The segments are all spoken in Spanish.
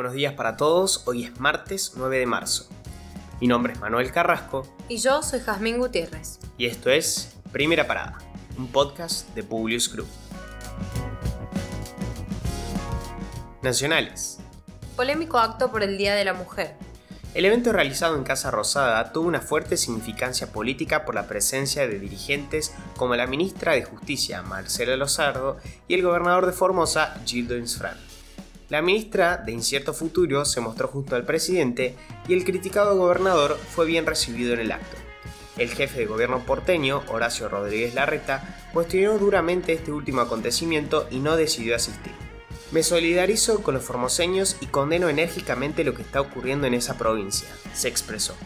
Buenos días para todos, hoy es martes 9 de marzo. Mi nombre es Manuel Carrasco. Y yo soy Jazmín Gutiérrez. Y esto es Primera Parada, un podcast de Publius Group. Nacionales. Polémico acto por el Día de la Mujer. El evento realizado en Casa Rosada tuvo una fuerte significancia política por la presencia de dirigentes como la ministra de Justicia, Marcela Lozardo, y el gobernador de Formosa, Gildo Insfran. La ministra de Incierto Futuro se mostró junto al presidente y el criticado gobernador fue bien recibido en el acto. El jefe de gobierno porteño, Horacio Rodríguez Larreta, cuestionó duramente este último acontecimiento y no decidió asistir. Me solidarizo con los formoseños y condeno enérgicamente lo que está ocurriendo en esa provincia, se expresó.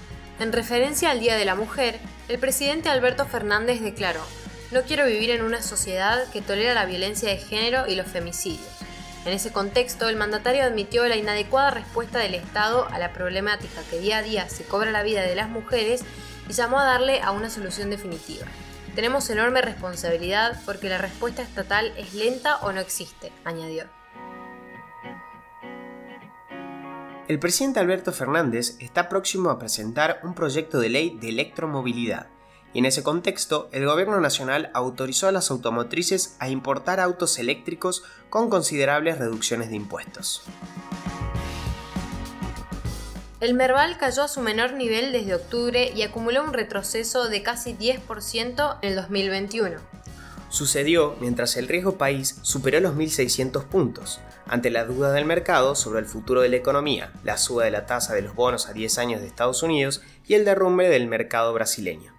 En referencia al Día de la Mujer, el presidente Alberto Fernández declaró, no quiero vivir en una sociedad que tolera la violencia de género y los femicidios. En ese contexto, el mandatario admitió la inadecuada respuesta del Estado a la problemática que día a día se cobra la vida de las mujeres y llamó a darle a una solución definitiva. Tenemos enorme responsabilidad porque la respuesta estatal es lenta o no existe, añadió. El presidente Alberto Fernández está próximo a presentar un proyecto de ley de electromovilidad, y en ese contexto el Gobierno Nacional autorizó a las automotrices a importar autos eléctricos con considerables reducciones de impuestos. El Merval cayó a su menor nivel desde octubre y acumuló un retroceso de casi 10% en el 2021. Sucedió mientras el riesgo país superó los 1.600 puntos, ante la duda del mercado sobre el futuro de la economía, la suba de la tasa de los bonos a 10 años de Estados Unidos y el derrumbe del mercado brasileño.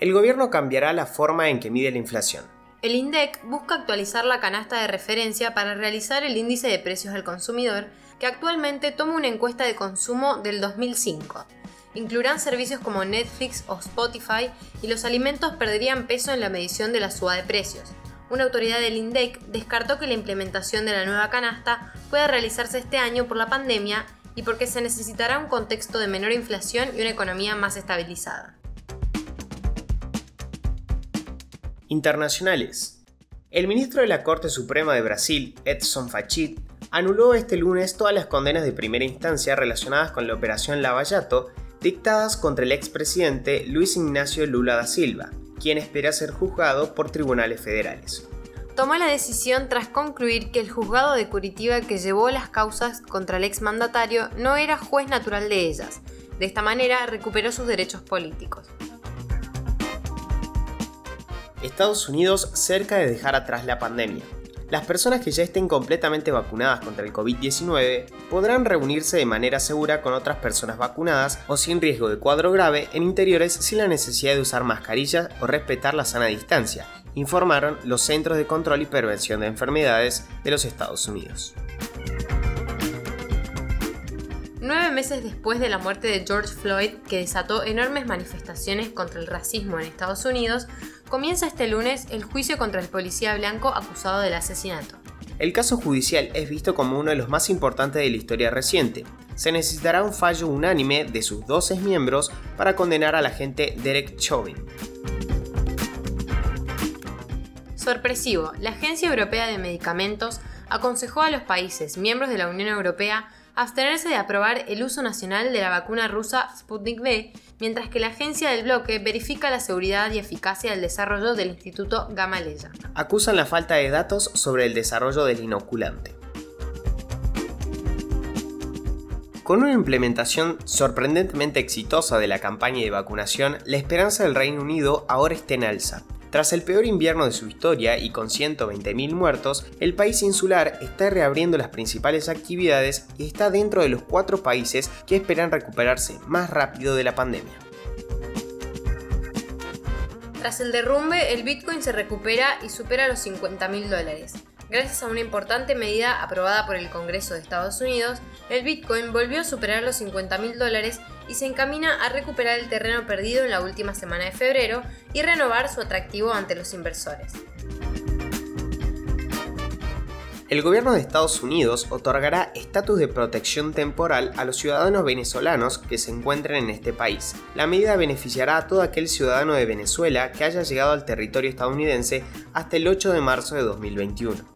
El gobierno cambiará la forma en que mide la inflación. El INDEC busca actualizar la canasta de referencia para realizar el índice de precios al consumidor, que actualmente toma una encuesta de consumo del 2005. Incluirán servicios como Netflix o Spotify y los alimentos perderían peso en la medición de la suba de precios una autoridad del INDEC descartó que la implementación de la nueva canasta pueda realizarse este año por la pandemia y porque se necesitará un contexto de menor inflación y una economía más estabilizada. Internacionales. El ministro de la Corte Suprema de Brasil, Edson Fachin, anuló este lunes todas las condenas de primera instancia relacionadas con la operación Lavallato dictadas contra el expresidente Luis Ignacio Lula da Silva, quien espera ser juzgado por tribunales federales. Tomó la decisión tras concluir que el juzgado de Curitiba que llevó las causas contra el exmandatario no era juez natural de ellas. De esta manera recuperó sus derechos políticos. Estados Unidos cerca de dejar atrás la pandemia. Las personas que ya estén completamente vacunadas contra el COVID-19 podrán reunirse de manera segura con otras personas vacunadas o sin riesgo de cuadro grave en interiores sin la necesidad de usar mascarillas o respetar la sana distancia, informaron los Centros de Control y Prevención de Enfermedades de los Estados Unidos. Meses después de la muerte de George Floyd, que desató enormes manifestaciones contra el racismo en Estados Unidos, comienza este lunes el juicio contra el policía blanco acusado del asesinato. El caso judicial es visto como uno de los más importantes de la historia reciente. Se necesitará un fallo unánime de sus 12 miembros para condenar al agente Derek Chauvin. Sorpresivo, la Agencia Europea de Medicamentos aconsejó a los países miembros de la Unión Europea abstenerse de aprobar el uso nacional de la vacuna rusa Sputnik V, mientras que la agencia del bloque verifica la seguridad y eficacia del desarrollo del Instituto Gamaleya. Acusan la falta de datos sobre el desarrollo del inoculante. Con una implementación sorprendentemente exitosa de la campaña de vacunación, la esperanza del Reino Unido ahora está en alza. Tras el peor invierno de su historia y con 120.000 muertos, el país insular está reabriendo las principales actividades y está dentro de los cuatro países que esperan recuperarse más rápido de la pandemia. Tras el derrumbe, el Bitcoin se recupera y supera los 50.000 dólares. Gracias a una importante medida aprobada por el Congreso de Estados Unidos, el Bitcoin volvió a superar los 50 mil dólares y se encamina a recuperar el terreno perdido en la última semana de febrero y renovar su atractivo ante los inversores. El gobierno de Estados Unidos otorgará estatus de protección temporal a los ciudadanos venezolanos que se encuentren en este país. La medida beneficiará a todo aquel ciudadano de Venezuela que haya llegado al territorio estadounidense hasta el 8 de marzo de 2021.